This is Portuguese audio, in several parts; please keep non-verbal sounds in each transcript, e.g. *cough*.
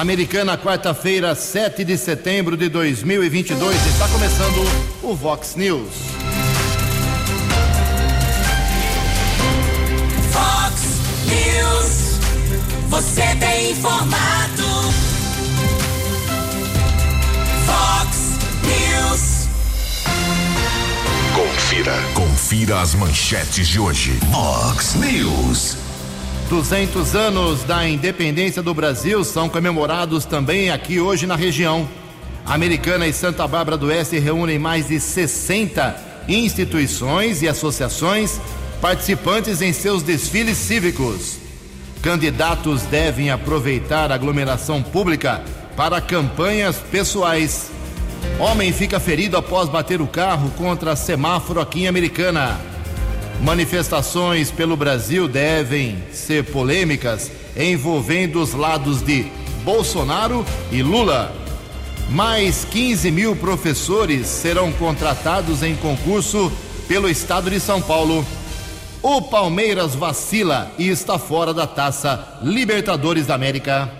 Americana, quarta-feira, 7 de setembro de 2022. Está começando o Vox News. Vox News. Você tem informado. Vox News. Confira. Confira as manchetes de hoje. Vox News. 200 anos da independência do Brasil são comemorados também aqui hoje na região. Americana e Santa Bárbara do Oeste reúnem mais de 60 instituições e associações participantes em seus desfiles cívicos. Candidatos devem aproveitar a aglomeração pública para campanhas pessoais. Homem fica ferido após bater o carro contra semáforo aqui em Americana. Manifestações pelo Brasil devem ser polêmicas, envolvendo os lados de Bolsonaro e Lula. Mais 15 mil professores serão contratados em concurso pelo estado de São Paulo. O Palmeiras vacila e está fora da taça Libertadores da América.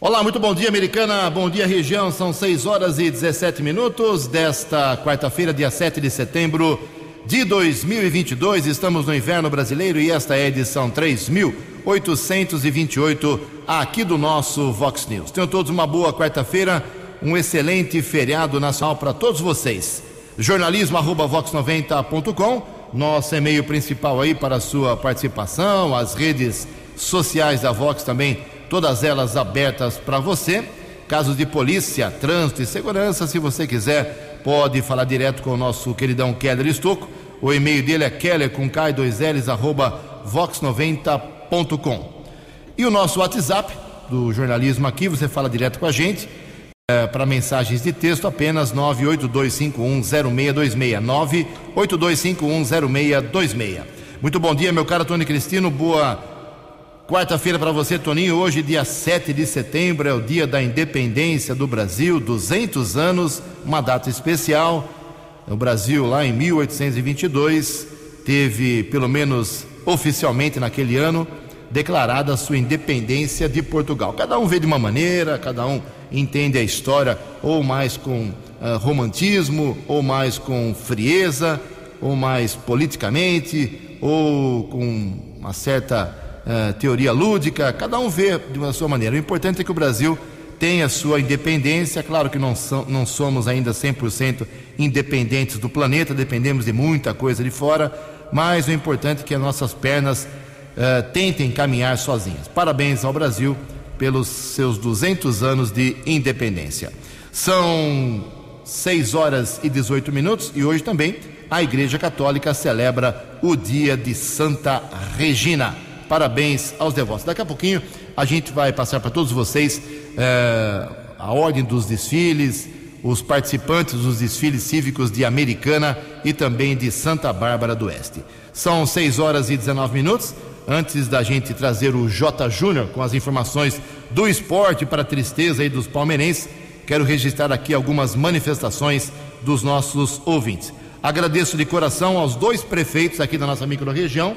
Olá, muito bom dia, americana. Bom dia, região. São 6 horas e 17 minutos desta quarta-feira, dia 7 de setembro de 2022. Estamos no inverno brasileiro e esta é a edição 3828 aqui do nosso Vox News. Tenham todos uma boa quarta-feira, um excelente feriado nacional para todos vocês. jornalismo@vox90.com, nosso e-mail principal aí para a sua participação, as redes sociais da Vox também, todas elas abertas para você. Casos de polícia, trânsito e segurança, se você quiser, pode falar direto com o nosso queridão Keller Estocco. O e-mail dele é keller com k 2 ls arroba vox90.com. E o nosso WhatsApp do jornalismo aqui, você fala direto com a gente. É, para mensagens de texto, apenas 982510626. 982510626. Muito bom dia, meu caro Tony Cristino. Boa quarta-feira para você, Toninho. Hoje, dia 7 de setembro, é o dia da independência do Brasil, 200 anos, uma data especial. O Brasil, lá em 1822, teve, pelo menos oficialmente naquele ano, declarada a sua independência de Portugal. Cada um vê de uma maneira, cada um entende a história ou mais com uh, romantismo, ou mais com frieza, ou mais politicamente, ou com uma certa uh, teoria lúdica. Cada um vê de uma sua maneira. O importante é que o Brasil tem a sua independência. Claro que não, não somos ainda 100% independentes do planeta, dependemos de muita coisa de fora, mas o importante é que as nossas pernas uh, tentem caminhar sozinhas. Parabéns ao Brasil pelos seus 200 anos de independência. São 6 horas e 18 minutos e hoje também a Igreja Católica celebra o dia de Santa Regina. Parabéns aos devotos. Daqui a pouquinho a gente vai passar para todos vocês eh, a ordem dos desfiles, os participantes dos desfiles cívicos de Americana e também de Santa Bárbara do Oeste. São 6 horas e 19 minutos. Antes da gente trazer o J. Júnior com as informações do esporte para a tristeza aí dos palmeirenses, quero registrar aqui algumas manifestações dos nossos ouvintes. Agradeço de coração aos dois prefeitos aqui da nossa microrregião,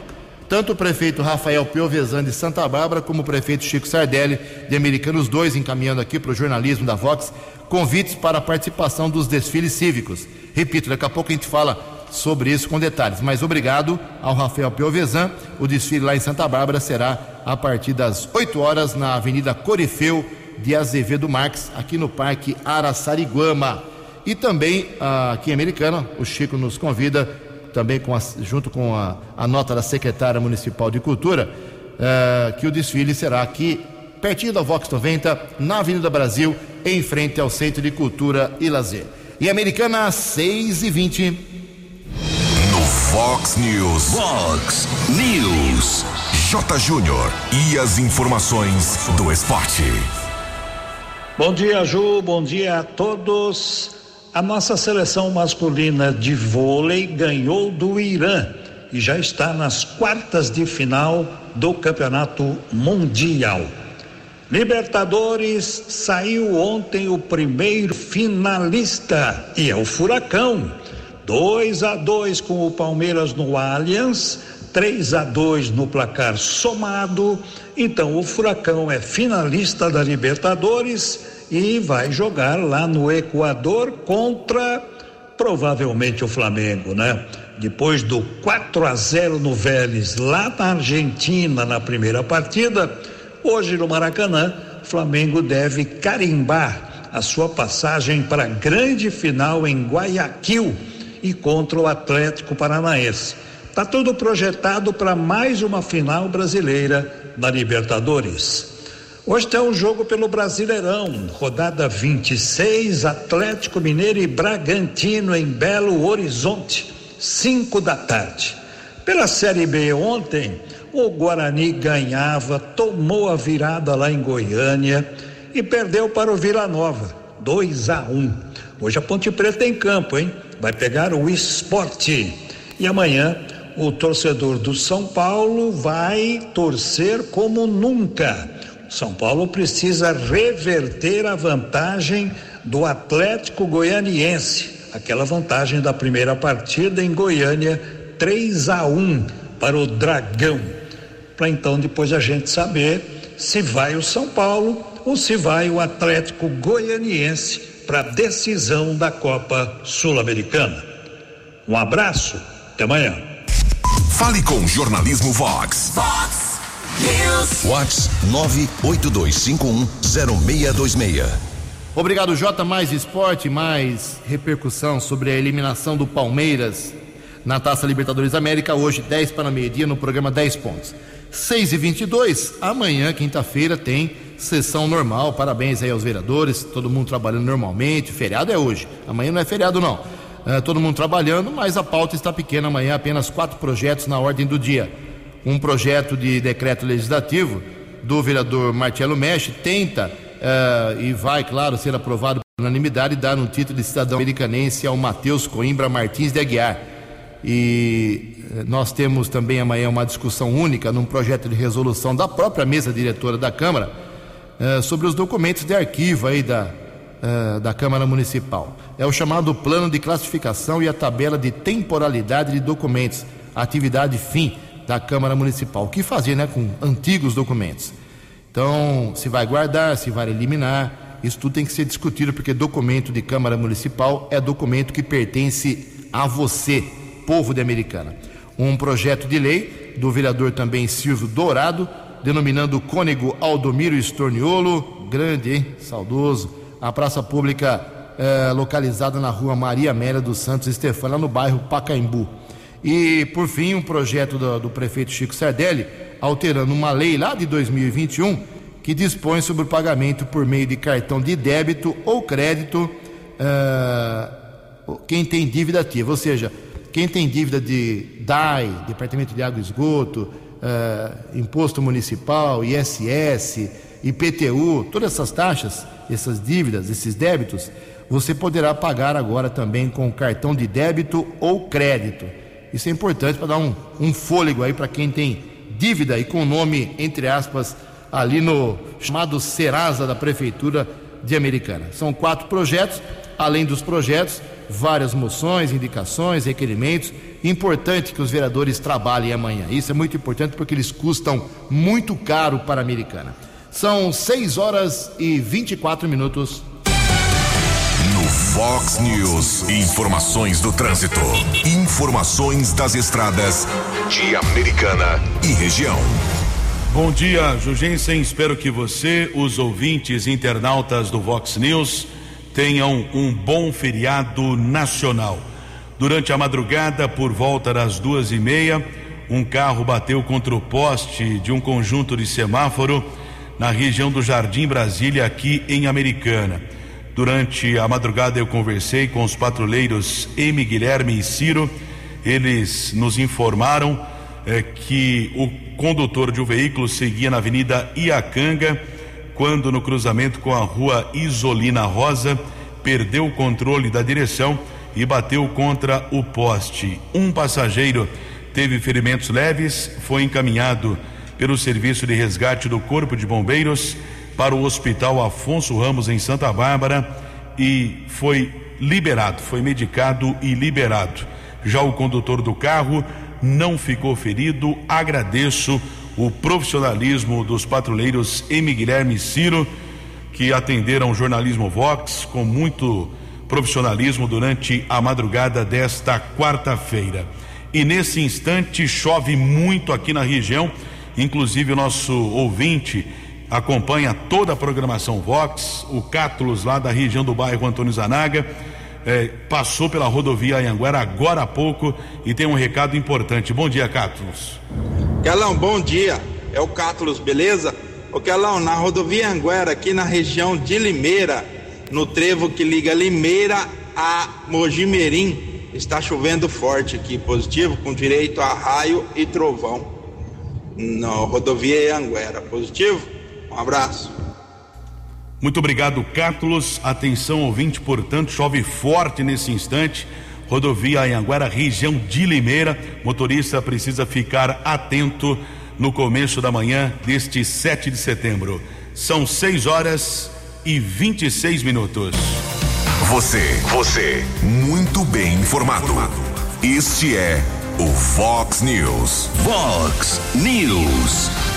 tanto o prefeito Rafael Piovesan de Santa Bárbara, como o prefeito Chico Sardelli de Americana, os dois encaminhando aqui para o jornalismo da Vox, convites para a participação dos desfiles cívicos. Repito, daqui a pouco a gente fala sobre isso com detalhes, mas obrigado ao Rafael Piovesan. O desfile lá em Santa Bárbara será a partir das 8 horas na Avenida Corifeu de Azevedo Marques, aqui no Parque Araçariguama. E também ah, aqui em Americana, o Chico nos convida também com a, junto com a, a, nota da secretária municipal de cultura, uh, que o desfile será aqui pertinho da Vox 90, na Avenida Brasil, em frente ao Centro de Cultura e Lazer. E Americana 6 e 20. No Fox News. Fox News. J. Júnior. E as informações do esporte. Bom dia, Ju. Bom dia a todos. A nossa seleção masculina de vôlei ganhou do Irã e já está nas quartas de final do Campeonato Mundial. Libertadores saiu ontem o primeiro finalista e é o Furacão. 2 a 2 com o Palmeiras no Allianz. 3 a 2 no placar somado. Então o Furacão é finalista da Libertadores e vai jogar lá no Equador contra provavelmente o Flamengo, né? Depois do 4 a 0 no Vélez, lá na Argentina, na primeira partida, hoje no Maracanã, Flamengo deve carimbar a sua passagem para a grande final em Guayaquil e contra o Atlético Paranaense. Está tudo projetado para mais uma final brasileira na Libertadores. Hoje tem um jogo pelo Brasileirão, rodada 26, Atlético Mineiro e Bragantino em Belo Horizonte, 5 da tarde. Pela Série B ontem, o Guarani ganhava, tomou a virada lá em Goiânia e perdeu para o Vila Nova, 2 a 1. Um. Hoje a Ponte Preta em campo, hein? Vai pegar o esporte. E amanhã o torcedor do São Paulo vai torcer como nunca. São Paulo precisa reverter a vantagem do Atlético Goianiense, aquela vantagem da primeira partida em Goiânia, 3 a 1 para o Dragão. Para então depois a gente saber se vai o São Paulo ou se vai o Atlético Goianiense para a decisão da Copa Sul-Americana. Um abraço, até amanhã. Fale com Jornalismo Vox. Vox Vox 982510626. Obrigado, Jota. Mais esporte, mais repercussão sobre a eliminação do Palmeiras na Taça Libertadores América. Hoje, 10 para meio-dia, no programa 10 pontos. 6 e 22 amanhã, quinta-feira, tem sessão normal. Parabéns aí aos vereadores, todo mundo trabalhando normalmente. Feriado é hoje, amanhã não é feriado, não. É, todo mundo trabalhando, mas a pauta está pequena amanhã, apenas quatro projetos na ordem do dia. Um projeto de decreto legislativo do vereador Marcelo Mestre tenta é, e vai, claro, ser aprovado por unanimidade dar um título de cidadão americanense ao Matheus Coimbra Martins de Aguiar. E eh, nós temos também amanhã uma discussão única num projeto de resolução da própria mesa diretora da Câmara eh, sobre os documentos de arquivo aí da, eh, da Câmara Municipal. É o chamado plano de classificação e a tabela de temporalidade de documentos, atividade fim da Câmara Municipal. O que fazer né, com antigos documentos? Então, se vai guardar, se vai eliminar, isso tudo tem que ser discutido, porque documento de Câmara Municipal é documento que pertence a você, povo de Americana. Um projeto de lei do vereador também Silvio Dourado, denominando o cônego Aldomiro Estorniolo, grande, hein? Saudoso, a praça pública eh, localizada na rua Maria Amélia dos Santos Estefano, lá no bairro Pacaembu. E, por fim, um projeto do, do prefeito Chico Sardelli, alterando uma lei lá de 2021 que dispõe sobre o pagamento por meio de cartão de débito ou crédito eh, quem tem dívida ativa, ou seja, quem tem dívida de DAI, Departamento de Água e Esgoto, eh, Imposto Municipal, ISS, IPTU, todas essas taxas, essas dívidas, esses débitos, você poderá pagar agora também com cartão de débito ou crédito. Isso é importante para dar um, um fôlego aí para quem tem dívida e com nome, entre aspas, ali no chamado Serasa da Prefeitura de Americana. São quatro projetos, além dos projetos, várias moções, indicações, requerimentos. Importante que os vereadores trabalhem amanhã. Isso é muito importante porque eles custam muito caro para a Americana. São 6 horas e 24 minutos. Fox News, informações do trânsito. Informações das estradas de Americana e região. Bom dia, Jugensen. Espero que você, os ouvintes internautas do Vox News, tenham um bom feriado nacional. Durante a madrugada, por volta das duas e meia, um carro bateu contra o poste de um conjunto de semáforo na região do Jardim Brasília, aqui em Americana. Durante a madrugada, eu conversei com os patrulheiros M. Guilherme e Ciro. Eles nos informaram eh, que o condutor de um veículo seguia na Avenida Iacanga quando no cruzamento com a rua Isolina Rosa perdeu o controle da direção e bateu contra o poste. Um passageiro teve ferimentos leves, foi encaminhado pelo serviço de resgate do Corpo de Bombeiros para o Hospital Afonso Ramos em Santa Bárbara e foi liberado, foi medicado e liberado. Já o condutor do carro não ficou ferido. Agradeço o profissionalismo dos patrulheiros Emi Guilherme e Ciro, que atenderam o jornalismo Vox com muito profissionalismo durante a madrugada desta quarta-feira. E nesse instante chove muito aqui na região, inclusive o nosso ouvinte acompanha toda a programação Vox, o Cátulos lá da região do bairro Antônio Zanaga. É, passou pela rodovia Anhanguera agora há pouco e tem um recado importante. Bom dia, Cátulos. Calão, bom dia. É o Cátulos, beleza? Ô Calão, na rodovia Anguera, aqui na região de Limeira, no trevo que liga Limeira a Mojimirim, está chovendo forte aqui, positivo, com direito a raio e trovão. Na rodovia Anguera, positivo? Um abraço. Muito obrigado, Cátulos. Atenção, ouvinte, portanto, chove forte nesse instante. Rodovia Anhanguera, região de Limeira. Motorista precisa ficar atento no começo da manhã deste 7 de setembro. São 6 horas e 26 minutos. Você, você, muito bem informado. Este é o Fox News. Fox News.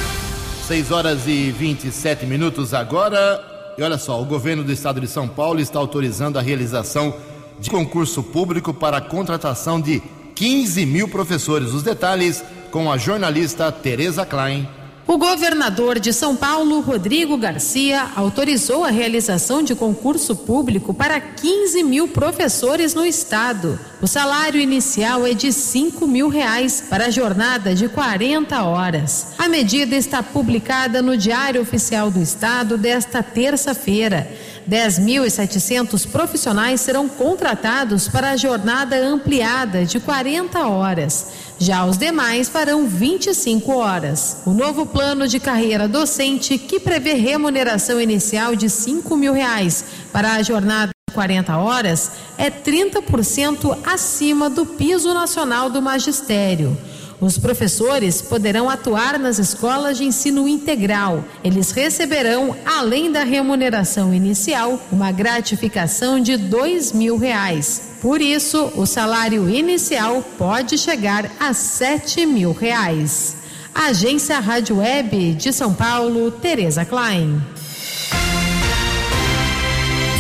6 horas e 27 minutos agora. E olha só, o governo do estado de São Paulo está autorizando a realização de concurso público para a contratação de 15 mil professores. Os detalhes com a jornalista Tereza Klein. O governador de São Paulo, Rodrigo Garcia, autorizou a realização de concurso público para 15 mil professores no estado. O salário inicial é de 5 mil reais para a jornada de 40 horas. A medida está publicada no Diário Oficial do Estado desta terça-feira. 10.700 profissionais serão contratados para a jornada ampliada de 40 horas. Já os demais farão 25 horas. O novo plano de carreira docente, que prevê remuneração inicial de 5 mil reais para a jornada de 40 horas, é 30% acima do piso nacional do magistério. Os professores poderão atuar nas escolas de ensino integral. Eles receberão, além da remuneração inicial, uma gratificação de dois mil reais. Por isso, o salário inicial pode chegar a sete mil reais. Agência Rádio Web de São Paulo, Tereza Klein.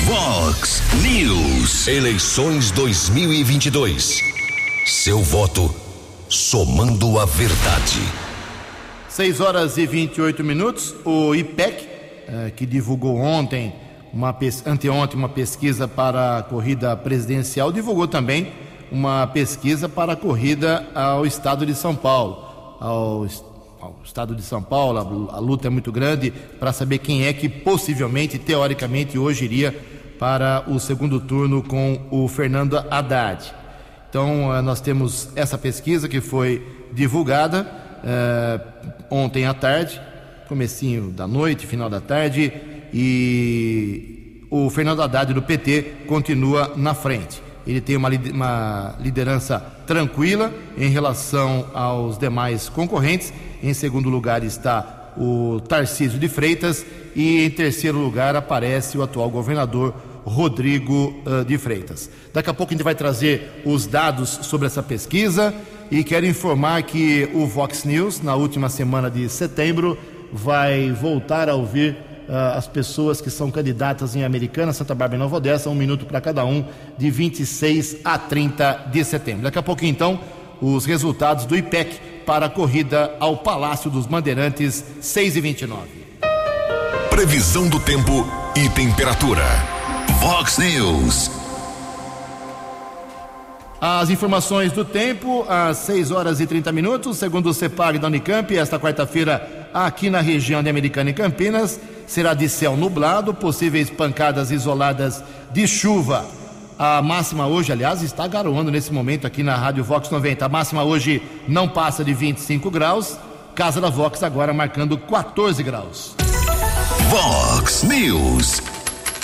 Fox News. Eleições 2022. Seu voto somando a verdade. 6 horas e 28 minutos. O IPEC, eh, que divulgou ontem, uma anteontem, uma pesquisa para a corrida presidencial, divulgou também uma pesquisa para a corrida ao estado de São Paulo. Ao, ao estado de São Paulo, a, a luta é muito grande para saber quem é que possivelmente, teoricamente, hoje iria para o segundo turno com o Fernando Haddad. Então, eh, nós temos essa pesquisa que foi divulgada eh, ontem à tarde, comecinho da noite, final da tarde, e o Fernando Haddad do PT continua na frente. Ele tem uma, uma liderança tranquila em relação aos demais concorrentes. Em segundo lugar está o Tarcísio de Freitas e em terceiro lugar aparece o atual governador Rodrigo de Freitas. Daqui a pouco a gente vai trazer os dados sobre essa pesquisa e quero informar que o Vox News, na última semana de setembro, vai voltar a ouvir as pessoas que são candidatas em Americana, Santa Bárbara e Nova Odessa, um minuto para cada um, de 26 a 30 de setembro. Daqui a pouco, então, os resultados do IPEC para a corrida ao Palácio dos Bandeirantes, 6 e 29. Previsão do tempo e temperatura. Fox News. As informações do tempo, às 6 horas e 30 minutos, segundo o CEPAG da Unicamp, esta quarta-feira, aqui na região de Americana e Campinas, será de céu nublado, possíveis pancadas isoladas de chuva. A máxima hoje, aliás, está garoando nesse momento aqui na Rádio Vox 90. A máxima hoje não passa de 25 graus. Casa da Vox agora marcando 14 graus. Vox News.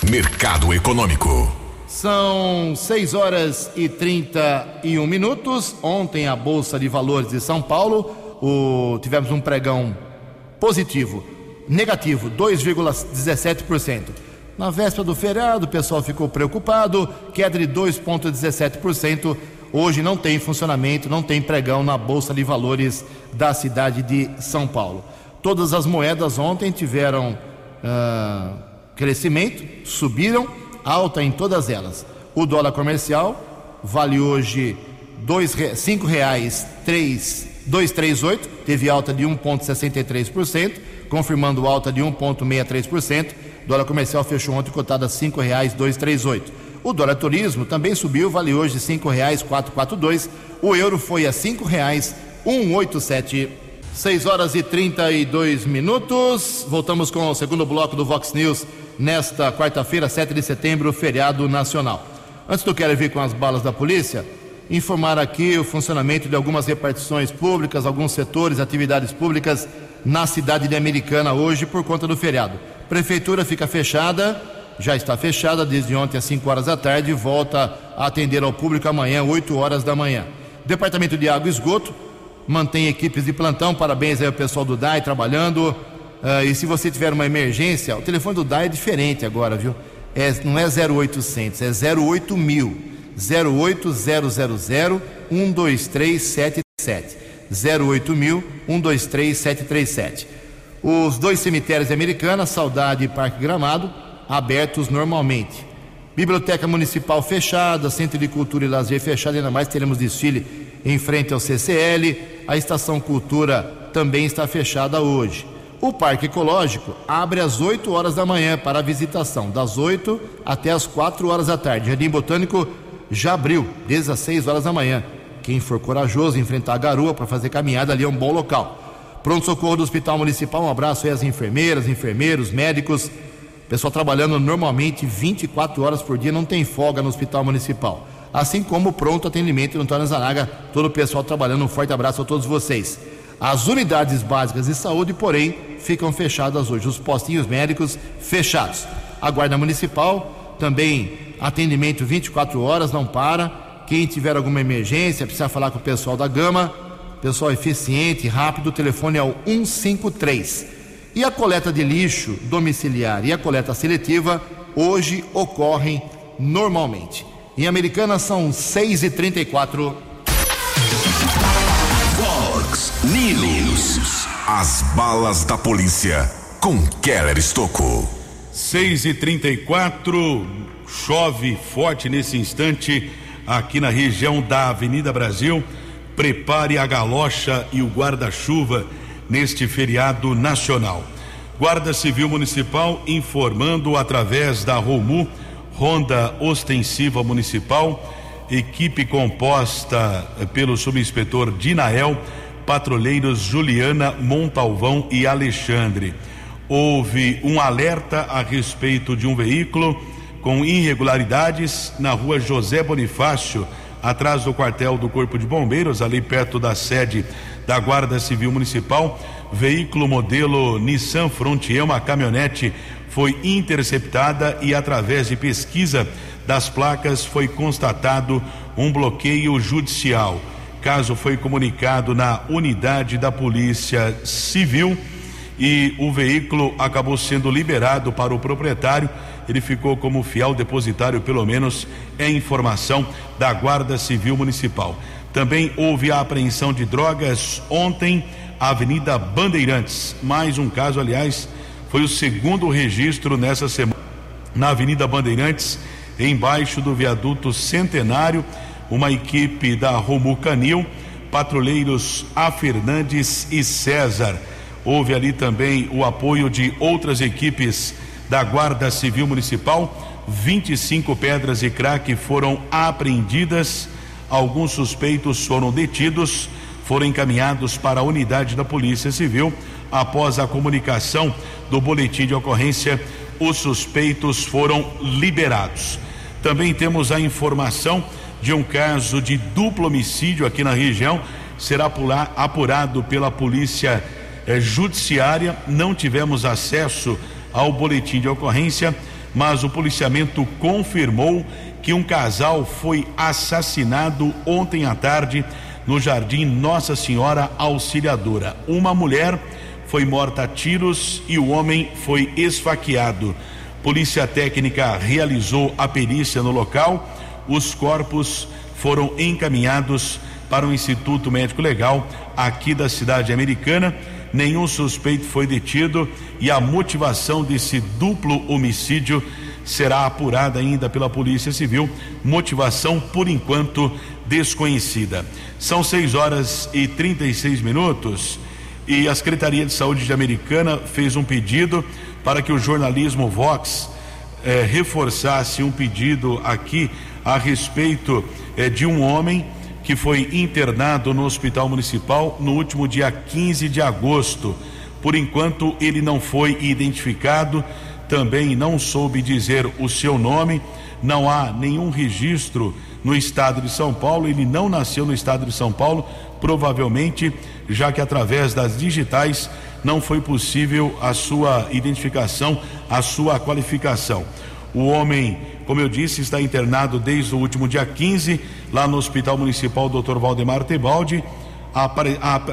Mercado Econômico. São 6 horas e 31 minutos. Ontem, a Bolsa de Valores de São Paulo, o, tivemos um pregão positivo, negativo, 2,17%. Na véspera do feriado, o pessoal ficou preocupado, queda de 2,17%. Hoje não tem funcionamento, não tem pregão na Bolsa de Valores da cidade de São Paulo. Todas as moedas ontem tiveram ah, crescimento, subiram, alta em todas elas. O dólar comercial vale hoje R$ reais três 238, teve alta de 1,63%, confirmando alta de 1,63%. Dólar comercial fechou ontem cotado a R$ 5,238. O dólar turismo também subiu, vale hoje R$ 5,442. O euro foi a R$ 5,187. 6 horas e 32 minutos. Voltamos com o segundo bloco do Vox News nesta quarta-feira, 7 de setembro, feriado nacional. Antes do quero vir com as balas da polícia, informar aqui o funcionamento de algumas repartições públicas, alguns setores, atividades públicas na cidade de Americana hoje por conta do feriado. Prefeitura fica fechada, já está fechada desde ontem às 5 horas da tarde e volta a atender ao público amanhã, 8 horas da manhã. Departamento de Água e Esgoto mantém equipes de plantão, parabéns aí ao pessoal do DAI trabalhando. Uh, e se você tiver uma emergência, o telefone do DAI é diferente agora, viu? É, não é 0800, é 08 mil. 08000 123777. 08000 123737. Os dois cemitérios americanos, Saudade e Parque Gramado, abertos normalmente. Biblioteca Municipal fechada, Centro de Cultura e Lazer fechado, ainda mais teremos desfile em frente ao CCL. A Estação Cultura também está fechada hoje. O Parque Ecológico abre às 8 horas da manhã para visitação, das 8 até as 4 horas da tarde. Jardim Botânico já abriu, desde as 6 horas da manhã. Quem for corajoso enfrentar a garoa para fazer caminhada ali é um bom local. Pronto-socorro do Hospital Municipal, um abraço aí às enfermeiras, enfermeiros, médicos. Pessoal trabalhando normalmente 24 horas por dia, não tem folga no Hospital Municipal. Assim como pronto atendimento no Antônio Zanaga, todo o pessoal trabalhando. Um forte abraço a todos vocês. As unidades básicas de saúde, porém, ficam fechadas hoje. Os postinhos médicos fechados. A Guarda Municipal também atendimento 24 horas, não para. Quem tiver alguma emergência, precisa falar com o pessoal da Gama, pessoal eficiente, rápido, o telefone é o 153. E a coleta de lixo domiciliar e a coleta seletiva hoje ocorrem normalmente. Em Americana são 6 e 34 Fox News. As balas da polícia com Keller Estocou. 6 e 34 Chove forte nesse instante aqui na região da Avenida Brasil. Prepare a galocha e o guarda-chuva neste feriado nacional. Guarda Civil Municipal informando através da ROMU, Ronda Ostensiva Municipal, equipe composta pelo subinspetor Dinael, patrulheiros Juliana Montalvão e Alexandre. Houve um alerta a respeito de um veículo com irregularidades na rua José Bonifácio, atrás do quartel do Corpo de Bombeiros, ali perto da sede da Guarda Civil Municipal. Veículo modelo Nissan Frontier, uma caminhonete, foi interceptada e, através de pesquisa das placas, foi constatado um bloqueio judicial. Caso foi comunicado na unidade da Polícia Civil e o veículo acabou sendo liberado para o proprietário ele ficou como fiel depositário, pelo menos é informação da Guarda Civil Municipal. Também houve a apreensão de drogas ontem, Avenida Bandeirantes. Mais um caso, aliás, foi o segundo registro nessa semana na Avenida Bandeirantes, embaixo do viaduto Centenário, uma equipe da Romu Canil, patrulheiros A Fernandes e César. Houve ali também o apoio de outras equipes da Guarda Civil Municipal. 25 pedras de crack foram apreendidas. Alguns suspeitos foram detidos, foram encaminhados para a unidade da Polícia Civil. Após a comunicação do boletim de ocorrência, os suspeitos foram liberados. Também temos a informação de um caso de duplo homicídio aqui na região. Será apurado pela Polícia eh, Judiciária. Não tivemos acesso ao boletim de ocorrência, mas o policiamento confirmou que um casal foi assassinado ontem à tarde no Jardim Nossa Senhora Auxiliadora. Uma mulher foi morta a tiros e o homem foi esfaqueado. Polícia Técnica realizou a perícia no local. Os corpos foram encaminhados para o Instituto Médico Legal aqui da cidade americana. Nenhum suspeito foi detido e a motivação desse duplo homicídio será apurada ainda pela Polícia Civil. Motivação, por enquanto, desconhecida. São 6 horas e 36 minutos e a Secretaria de Saúde de Americana fez um pedido para que o jornalismo Vox eh, reforçasse um pedido aqui a respeito eh, de um homem que foi internado no Hospital Municipal no último dia 15 de agosto. Por enquanto, ele não foi identificado, também não soube dizer o seu nome, não há nenhum registro no estado de São Paulo, ele não nasceu no estado de São Paulo, provavelmente, já que através das digitais não foi possível a sua identificação, a sua qualificação. O homem, como eu disse, está internado desde o último dia 15, lá no Hospital Municipal Dr. Valdemar Tebaldi. Ap,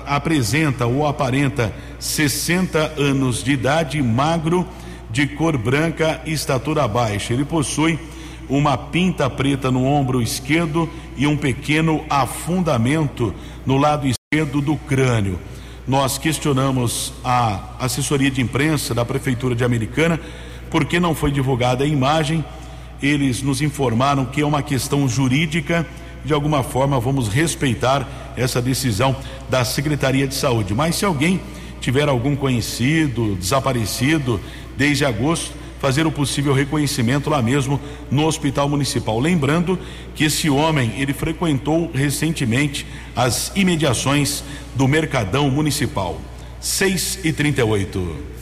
apresenta ou aparenta 60 anos de idade, magro, de cor branca e estatura baixa. Ele possui uma pinta preta no ombro esquerdo e um pequeno afundamento no lado esquerdo do crânio. Nós questionamos a assessoria de imprensa da Prefeitura de Americana por que não foi divulgada a imagem. Eles nos informaram que é uma questão jurídica. De alguma forma, vamos respeitar essa decisão da Secretaria de Saúde. Mas se alguém tiver algum conhecido desaparecido desde agosto, fazer o possível reconhecimento lá mesmo no Hospital Municipal. Lembrando que esse homem, ele frequentou recentemente as imediações do Mercadão Municipal. 6 e 38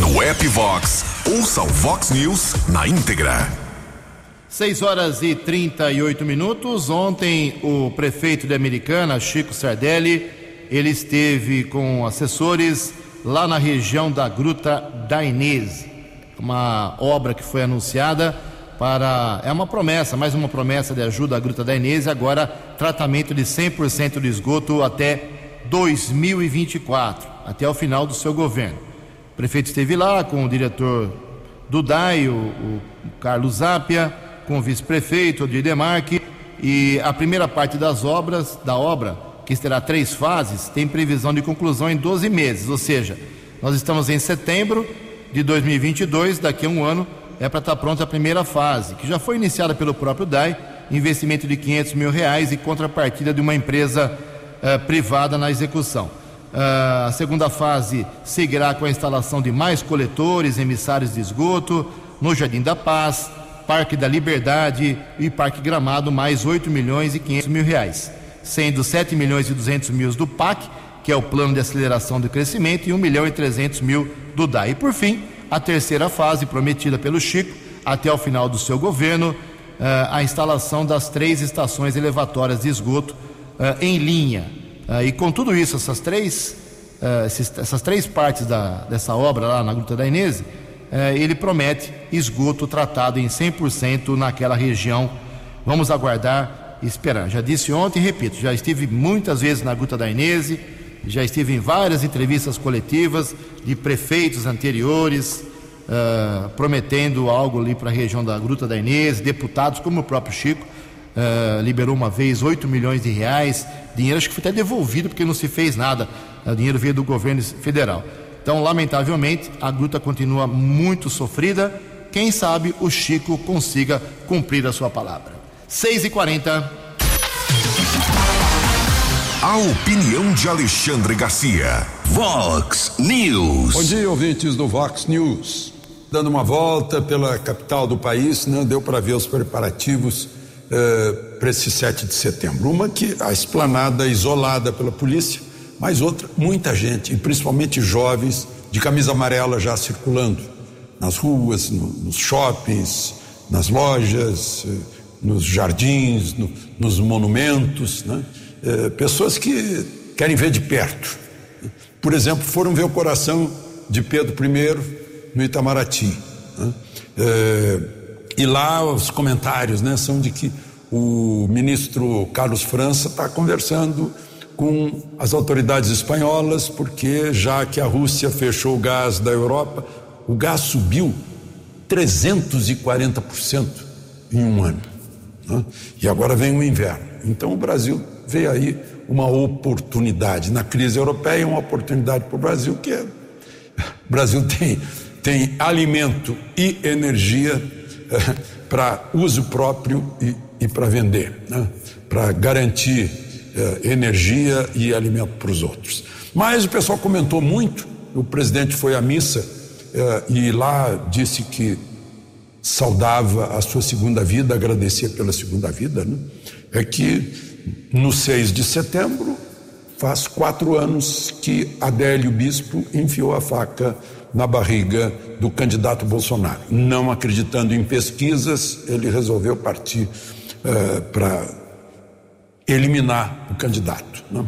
No app Vox, ouça o Vox News na íntegra. 6 horas e 38 minutos. Ontem, o prefeito de Americana, Chico Sardelli, ele esteve com assessores lá na região da Gruta da Inês uma obra que foi anunciada para. É uma promessa, mais uma promessa de ajuda à Gruta da Inês, agora tratamento de 100% de esgoto até 2024, até o final do seu governo. O prefeito esteve lá com o diretor do DAI, o, o Carlos Zápia, com o vice-prefeito, Odir Demarque, e a primeira parte das obras, da obra, que terá três fases, tem previsão de conclusão em 12 meses, ou seja, nós estamos em setembro, de 2022, daqui a um ano, é para estar tá pronta a primeira fase, que já foi iniciada pelo próprio DAI, investimento de 500 mil reais e contrapartida de uma empresa uh, privada na execução. Uh, a segunda fase seguirá com a instalação de mais coletores, emissários de esgoto no Jardim da Paz, Parque da Liberdade e Parque Gramado, mais 8 milhões e 500 mil reais, sendo 7 milhões e 200 mil do PAC, que é o Plano de Aceleração do Crescimento, e 1 milhão e 300 mil do DAI. E por fim, a terceira fase prometida pelo Chico até o final do seu governo, eh, a instalação das três estações elevatórias de esgoto eh, em linha. Eh, e com tudo isso, essas três, essas três partes da, dessa obra lá na Gruta da Inês, ele promete esgoto tratado em 100% naquela região. Vamos aguardar e esperar. Já disse ontem repito, já estive muitas vezes na Gruta da Inês já estive em várias entrevistas coletivas de prefeitos anteriores, uh, prometendo algo ali para a região da Gruta da Inês, deputados como o próprio Chico, uh, liberou uma vez 8 milhões de reais, dinheiro acho que foi até devolvido porque não se fez nada, o dinheiro veio do governo federal. Então, lamentavelmente, a gruta continua muito sofrida. Quem sabe o Chico consiga cumprir a sua palavra. 6 e 40 a opinião de Alexandre Garcia. Vox News. Bom dia, ouvintes do Vox News. Dando uma volta pela capital do país, né, deu para ver os preparativos eh, para esse 7 de setembro. Uma que a esplanada isolada pela polícia, mas outra, muita gente, e principalmente jovens, de camisa amarela já circulando nas ruas, no, nos shoppings, nas lojas, eh, nos jardins, no, nos monumentos, né? é, pessoas que querem ver de perto. Por exemplo, foram ver o coração de Pedro I no Itamaraty. Né? É, e lá os comentários né, são de que o ministro Carlos França está conversando com as autoridades espanholas, porque já que a Rússia fechou o gás da Europa, o gás subiu 340% em um ano. Né? E agora vem o inverno. Então o Brasil vê aí uma oportunidade. Na crise europeia, uma oportunidade para o Brasil, que é. O Brasil tem, tem alimento e energia *laughs* para uso próprio e, e para vender, né? para garantir eh, energia e alimento para os outros. Mas o pessoal comentou muito, o presidente foi à missa eh, e lá disse que saudava a sua segunda vida, agradecia pela segunda vida, né? é que no 6 de setembro faz quatro anos que Adélio Bispo enfiou a faca na barriga do candidato Bolsonaro. Não acreditando em pesquisas, ele resolveu partir uh, para eliminar o candidato. Né?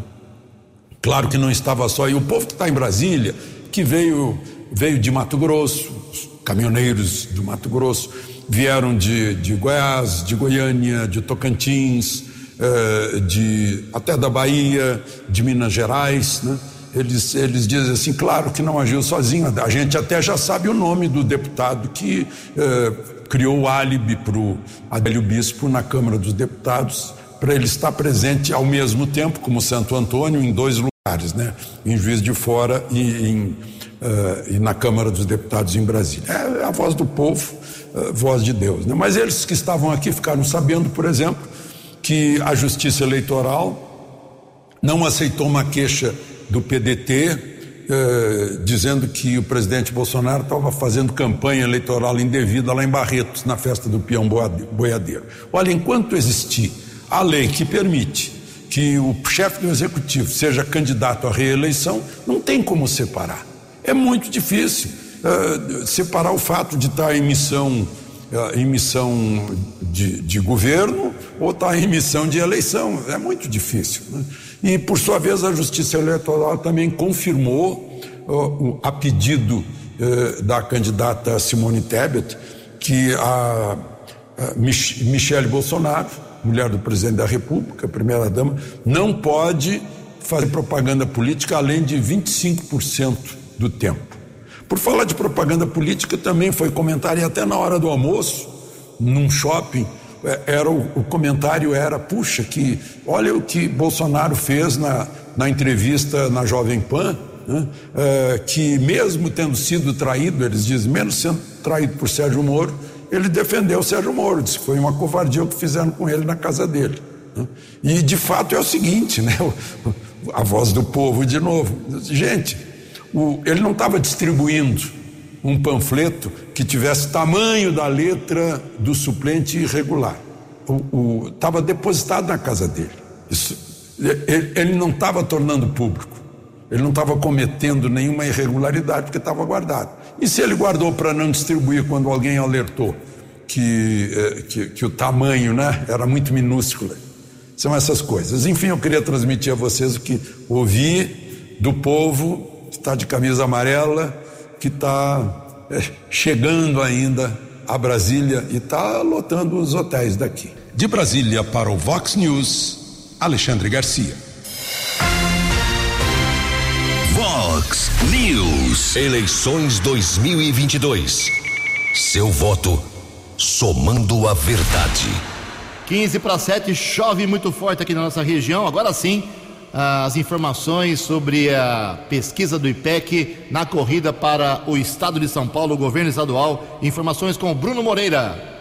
Claro que não estava só, e o povo que está em Brasília, que veio, veio de Mato Grosso, os caminhoneiros do Mato Grosso, vieram de, de Goiás, de Goiânia, de Tocantins, uh, de, até da Bahia, de Minas Gerais, né? Eles, eles dizem assim, claro que não agiu sozinho, a gente até já sabe o nome do deputado que eh, criou o álibi para o Adélio Bispo na Câmara dos Deputados, para ele estar presente ao mesmo tempo, como Santo Antônio, em dois lugares, né? em Juiz de Fora e, em, eh, e na Câmara dos Deputados em Brasília. É a voz do povo, eh, voz de Deus. Né? Mas eles que estavam aqui ficaram sabendo, por exemplo, que a Justiça Eleitoral não aceitou uma queixa do PDT, eh, dizendo que o presidente Bolsonaro estava fazendo campanha eleitoral indevida lá em Barretos, na festa do peão boiadeiro. Olha, enquanto existir a lei que permite que o chefe do executivo seja candidato à reeleição, não tem como separar. É muito difícil uh, separar o fato de estar em missão, uh, em missão de, de governo ou estar em missão de eleição. É muito difícil. Né? E, por sua vez, a Justiça Eleitoral também confirmou, a pedido eh, da candidata Simone Tebet, que a, Michele Bolsonaro, mulher do presidente da República, primeira-dama, não pode fazer propaganda política além de 25% do tempo. Por falar de propaganda política, também foi comentário até na hora do almoço, num shopping era o, o, comentário era puxa que olha o que Bolsonaro fez na, na entrevista na Jovem Pan né? é, que mesmo tendo sido traído eles dizem menos sendo traído por Sérgio Moro ele defendeu o Sérgio Moro disse que foi uma covardia o que fizeram com ele na casa dele né? e de fato é o seguinte né *laughs* a voz do povo de novo gente o, ele não estava distribuindo um panfleto que tivesse tamanho da letra do suplente irregular. Estava depositado na casa dele. Isso, ele, ele não estava tornando público. Ele não estava cometendo nenhuma irregularidade porque estava guardado. E se ele guardou para não distribuir quando alguém alertou que, eh, que, que o tamanho né, era muito minúsculo? São essas coisas. Enfim, eu queria transmitir a vocês o que ouvi do povo que está de camisa amarela que está é, chegando ainda a Brasília e está lotando os hotéis daqui. De Brasília para o Vox News, Alexandre Garcia. Vox News, eleições 2022. Seu voto somando a verdade. 15 para 7, chove muito forte aqui na nossa região. Agora sim, as informações sobre a pesquisa do IPEC na corrida para o estado de São Paulo, governo estadual. Informações com Bruno Moreira.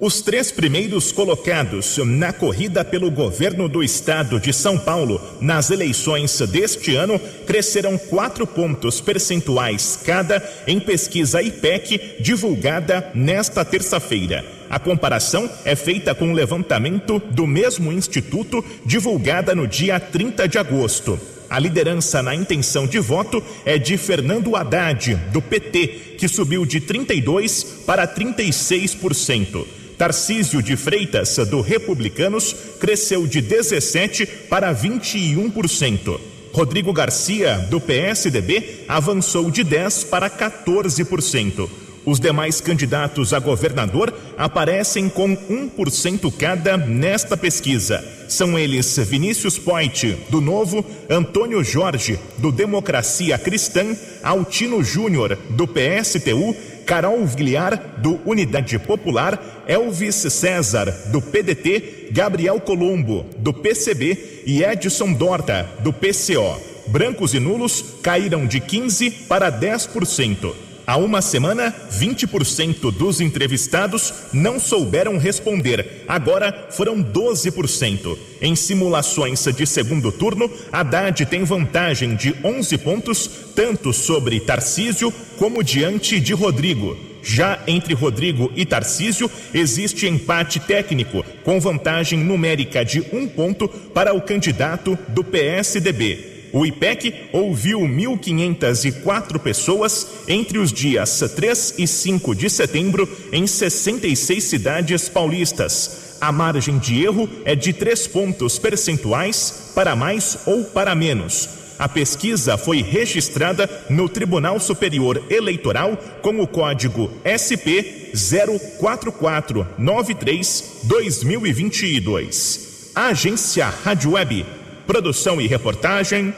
Os três primeiros colocados na corrida pelo governo do estado de São Paulo nas eleições deste ano cresceram quatro pontos percentuais cada em pesquisa IPEC divulgada nesta terça-feira. A comparação é feita com o levantamento do mesmo instituto divulgada no dia 30 de agosto. A liderança na intenção de voto é de Fernando Haddad, do PT, que subiu de 32% para 36%. Tarcísio de Freitas, do Republicanos, cresceu de 17% para 21%. Rodrigo Garcia, do PSDB, avançou de 10% para 14%. Os demais candidatos a governador aparecem com 1% cada nesta pesquisa. São eles Vinícius Poit, do Novo, Antônio Jorge, do Democracia Cristã, Altino Júnior, do PSTU, Carol Villar, do Unidade Popular, Elvis César, do PDT, Gabriel Colombo, do PCB e Edson Dorta, do PCO. Brancos e nulos caíram de 15% para 10%. Há uma semana, 20% dos entrevistados não souberam responder. Agora foram 12%. Em simulações de segundo turno, Haddad tem vantagem de 11 pontos, tanto sobre Tarcísio como diante de Rodrigo. Já entre Rodrigo e Tarcísio, existe empate técnico, com vantagem numérica de um ponto para o candidato do PSDB. O IPEC ouviu 1.504 pessoas entre os dias 3 e 5 de setembro em 66 cidades paulistas. A margem de erro é de 3 pontos percentuais para mais ou para menos. A pesquisa foi registrada no Tribunal Superior Eleitoral com o código SP 04493-2022. Agência Rádio Web Produção e reportagem,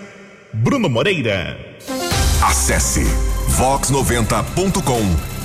Bruno Moreira. Acesse vox90.com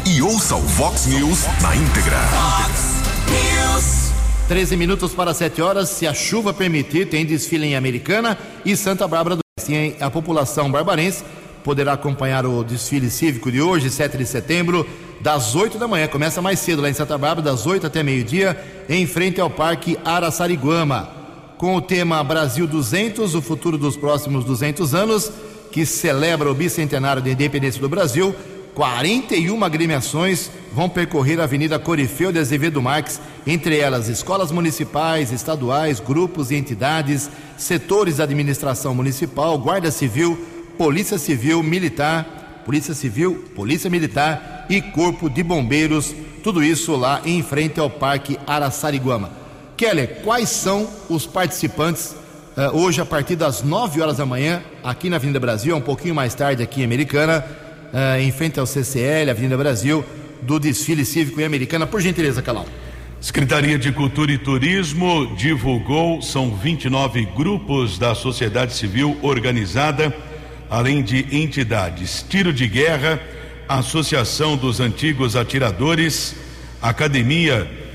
e ouça o Vox News na íntegra. Vox News. 13 minutos para 7 horas. Se a chuva permitir, tem desfile em Americana e Santa Bárbara do Oeste. A população barbarense poderá acompanhar o desfile cívico de hoje, 7 de setembro, das 8 da manhã. Começa mais cedo lá em Santa Bárbara, das 8 até meio-dia, em frente ao Parque Araçariguama com o tema Brasil 200, o futuro dos próximos 200 anos, que celebra o bicentenário da independência do Brasil. 41 agremiações vão percorrer a Avenida Corifeu de Azevedo Marques, entre elas escolas municipais, estaduais, grupos e entidades, setores da administração municipal, Guarda Civil, Polícia Civil, Militar, Polícia Civil, Polícia Militar e Corpo de Bombeiros, tudo isso lá em frente ao Parque Araçariguama. Keller, quais são os participantes uh, hoje a partir das 9 horas da manhã, aqui na Avenida Brasil, um pouquinho mais tarde aqui em Americana, uh, em frente ao CCL, Avenida Brasil, do desfile cívico em Americana. Por gentileza, Calau. Secretaria de Cultura e Turismo divulgou, são 29 grupos da sociedade civil organizada, além de entidades Tiro de Guerra, Associação dos Antigos Atiradores, Academia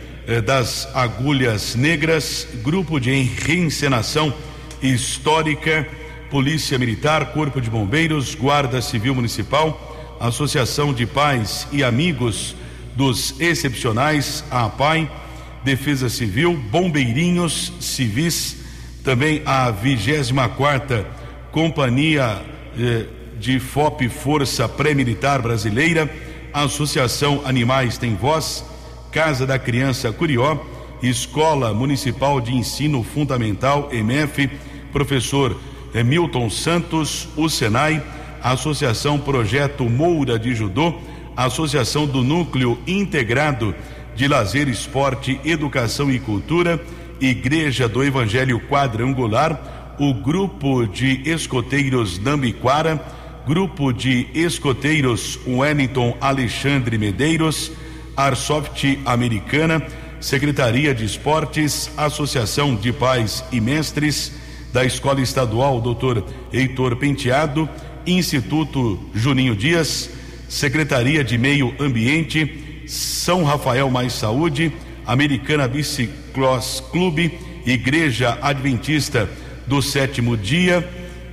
das Agulhas Negras, Grupo de Reencenação Histórica, Polícia Militar, Corpo de Bombeiros, Guarda Civil Municipal, Associação de Pais e Amigos dos Excepcionais, a APAI, Defesa Civil, Bombeirinhos Civis, também a 24 Companhia eh, de FOP Força Pré-Militar Brasileira, Associação Animais Tem Voz, Casa da Criança Curió, Escola Municipal de Ensino Fundamental, EMF, professor Milton Santos, o Senai, Associação Projeto Moura de Judô, Associação do Núcleo Integrado de Lazer, Esporte, Educação e Cultura, Igreja do Evangelho Quadrangular, o Grupo de Escoteiros Nambiquara, Grupo de Escoteiros Wellington Alexandre Medeiros, Arsoft Americana, Secretaria de Esportes, Associação de Pais e Mestres da Escola Estadual Dr. Heitor Penteado, Instituto Juninho Dias, Secretaria de Meio Ambiente, São Rafael Mais Saúde, Americana Bicicross Clube, Igreja Adventista do Sétimo Dia,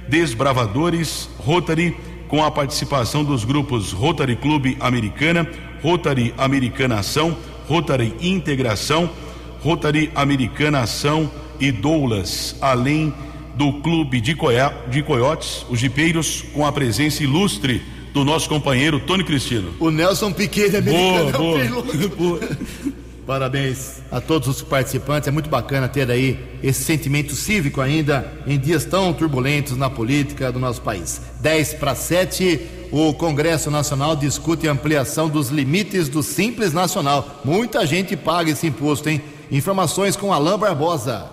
Desbravadores, Rotary, com a participação dos grupos Rotary Clube Americana, Rotary Americana Ação, Rotary Integração, Rotary Americana Ação e Doulas, além do Clube de, Coia, de Coiotes, os Jipeiros, com a presença ilustre do nosso companheiro Tony Cristino. O Nelson Piquet de Americana. Boa, *laughs* boa. Parabéns a todos os participantes. É muito bacana ter aí esse sentimento cívico ainda em dias tão turbulentos na política do nosso país. 10 para 7, o Congresso Nacional discute a ampliação dos limites do Simples Nacional. Muita gente paga esse imposto, hein? Informações com Alain Barbosa.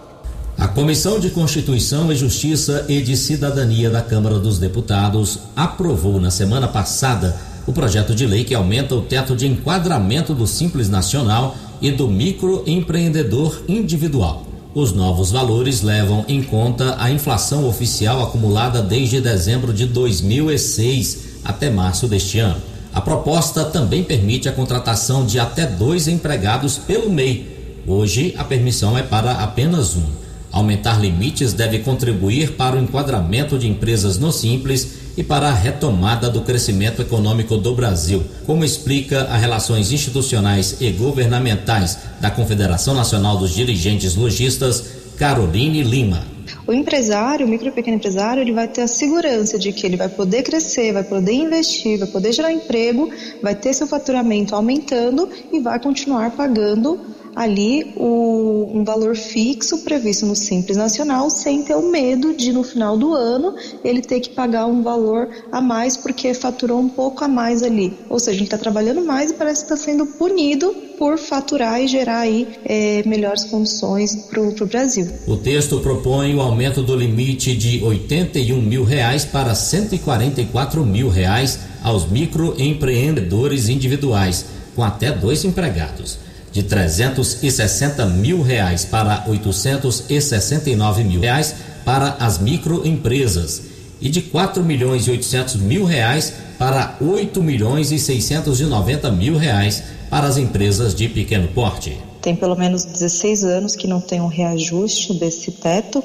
A Comissão de Constituição e Justiça e de Cidadania da Câmara dos Deputados aprovou na semana passada o projeto de lei que aumenta o teto de enquadramento do Simples Nacional e do microempreendedor individual. Os novos valores levam em conta a inflação oficial acumulada desde dezembro de 2006 até março deste ano. A proposta também permite a contratação de até dois empregados pelo MEI. Hoje, a permissão é para apenas um. Aumentar limites deve contribuir para o enquadramento de empresas no Simples e para a retomada do crescimento econômico do Brasil, como explica a Relações Institucionais e Governamentais da Confederação Nacional dos Dirigentes Logistas, Caroline Lima. O empresário, o micro e pequeno empresário, ele vai ter a segurança de que ele vai poder crescer, vai poder investir, vai poder gerar emprego, vai ter seu faturamento aumentando e vai continuar pagando ali o, um valor fixo previsto no Simples Nacional, sem ter o medo de no final do ano ele ter que pagar um valor a mais porque faturou um pouco a mais ali. Ou seja, ele está trabalhando mais e parece que está sendo punido por faturar e gerar aí é, melhores condições para o Brasil. O texto propõe o aumento do limite de 81 mil reais para 144 mil reais aos microempreendedores individuais com até dois empregados de 360 mil reais para 869 mil reais para as microempresas e de 4 milhões e 800 mil reais para 8 milhões e 690 mil reais para as empresas de pequeno porte. Tem pelo menos 16 anos que não tem um reajuste desse teto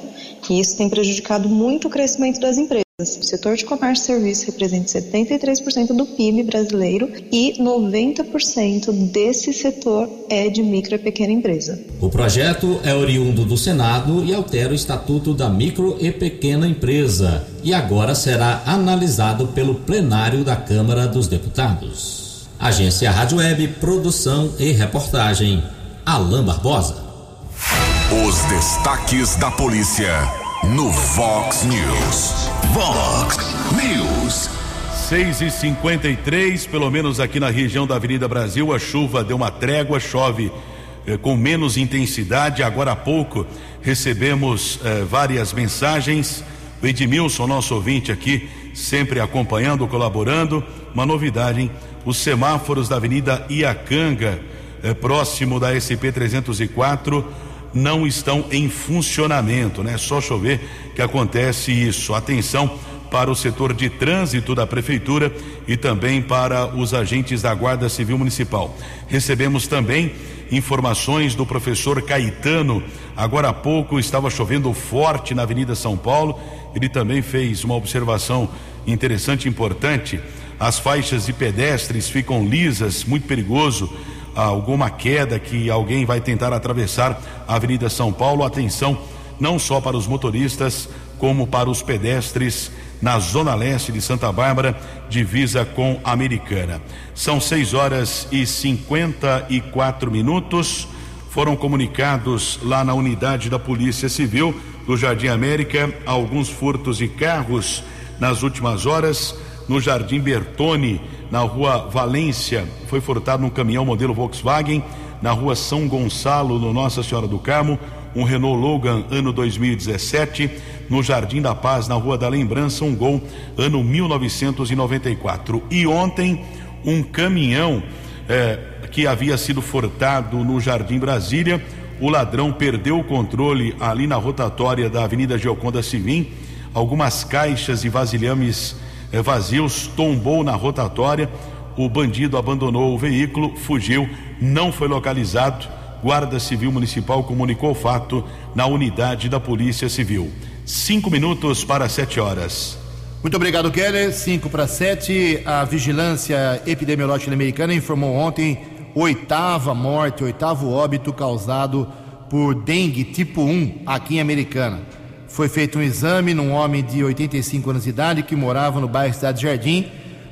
e isso tem prejudicado muito o crescimento das empresas. O setor de comércio e serviços representa 73% do PIB brasileiro e 90% desse setor é de micro e pequena empresa. O projeto é oriundo do Senado e altera o estatuto da micro e pequena empresa e agora será analisado pelo plenário da Câmara dos Deputados. Agência Rádio Web, produção e reportagem. Alain Barbosa. Os destaques da polícia no Vox News. Vox News. 6 e 53 pelo menos aqui na região da Avenida Brasil, a chuva deu uma trégua, chove eh, com menos intensidade. Agora há pouco recebemos eh, várias mensagens. O Edmilson, nosso ouvinte aqui, sempre acompanhando, colaborando. Uma novidade, hein? Os semáforos da Avenida Iacanga, eh, próximo da SP 304 não estão em funcionamento, né? Só chover que acontece isso. Atenção para o setor de trânsito da prefeitura e também para os agentes da Guarda Civil Municipal. Recebemos também informações do professor Caetano. Agora há pouco estava chovendo forte na Avenida São Paulo. Ele também fez uma observação interessante e importante. As faixas de pedestres ficam lisas, muito perigoso alguma queda que alguém vai tentar atravessar a Avenida São Paulo. Atenção, não só para os motoristas, como para os pedestres na zona leste de Santa Bárbara, divisa com a Americana. São 6 horas e 54 minutos. Foram comunicados lá na unidade da Polícia Civil do Jardim América alguns furtos de carros nas últimas horas no Jardim Bertone na rua Valência, foi furtado um caminhão modelo Volkswagen, na rua São Gonçalo, no Nossa Senhora do Carmo, um Renault Logan ano 2017, no Jardim da Paz, na Rua da Lembrança, um Gol ano 1994. E ontem, um caminhão eh, que havia sido furtado no Jardim Brasília, o ladrão perdeu o controle ali na rotatória da Avenida Geoconda Civim, algumas caixas e vasilhames é, vazios, tombou na rotatória. O bandido abandonou o veículo, fugiu, não foi localizado. Guarda Civil Municipal comunicou o fato na unidade da Polícia Civil. Cinco minutos para sete horas. Muito obrigado, Keller. Cinco para sete. A Vigilância Epidemiológica Americana informou ontem oitava morte, oitavo óbito causado por dengue tipo 1 aqui em Americana. Foi feito um exame num homem de 85 anos de idade que morava no bairro Cidade Jardim.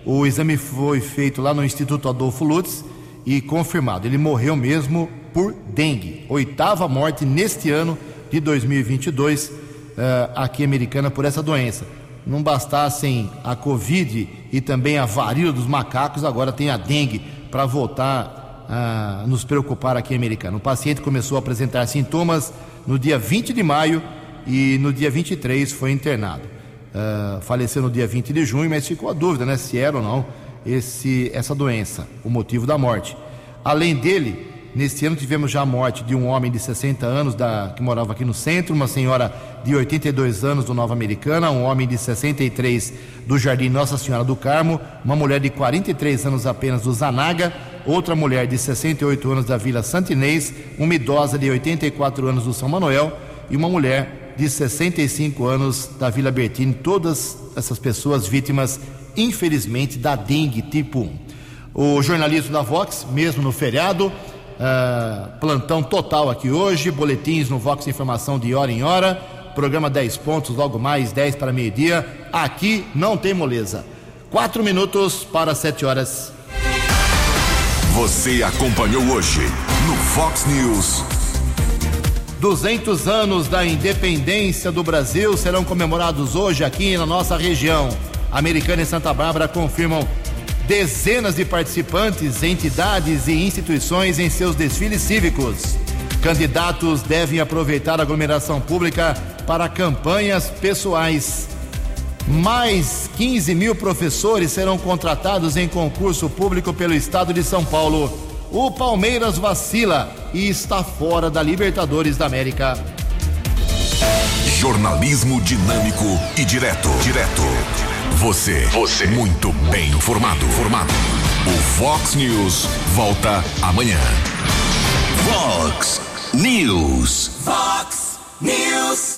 O exame foi feito lá no Instituto Adolfo Lutz e confirmado. Ele morreu mesmo por dengue. Oitava morte neste ano de 2022 uh, eh, aqui Americana por essa doença. Não bastassem a Covid e também a varíola dos macacos, agora tem a dengue para voltar a nos preocupar aqui Americana. O paciente começou a apresentar sintomas no dia 20 de maio e no dia 23 foi internado. Uh, faleceu no dia 20 de junho, mas ficou a dúvida né, se era ou não esse, essa doença, o motivo da morte. Além dele, Neste ano tivemos já a morte de um homem de 60 anos da, que morava aqui no centro, uma senhora de 82 anos do Nova Americana, um homem de 63 do Jardim Nossa Senhora do Carmo, uma mulher de 43 anos apenas do Zanaga, outra mulher de 68 anos da Vila Santinês, uma idosa de 84 anos do São Manuel e uma mulher de 65 anos da Vila Bertini. Todas essas pessoas vítimas, infelizmente, da dengue tipo 1. O jornalismo da Vox, mesmo no feriado, Uh, plantão total aqui hoje, boletins no Vox Informação de hora em hora, programa 10 pontos, logo mais 10 para meio-dia. Aqui não tem moleza. Quatro minutos para sete horas. Você acompanhou hoje no Fox News. 200 anos da independência do Brasil serão comemorados hoje aqui na nossa região. Americana e Santa Bárbara confirmam dezenas de participantes, entidades e instituições em seus desfiles cívicos. Candidatos devem aproveitar a aglomeração pública para campanhas pessoais. Mais 15 mil professores serão contratados em concurso público pelo estado de São Paulo. O Palmeiras vacila e está fora da Libertadores da América. Jornalismo dinâmico e direto. Direto. Você. Você. Muito bem informado. Formado. O Fox News volta amanhã. Fox News. Fox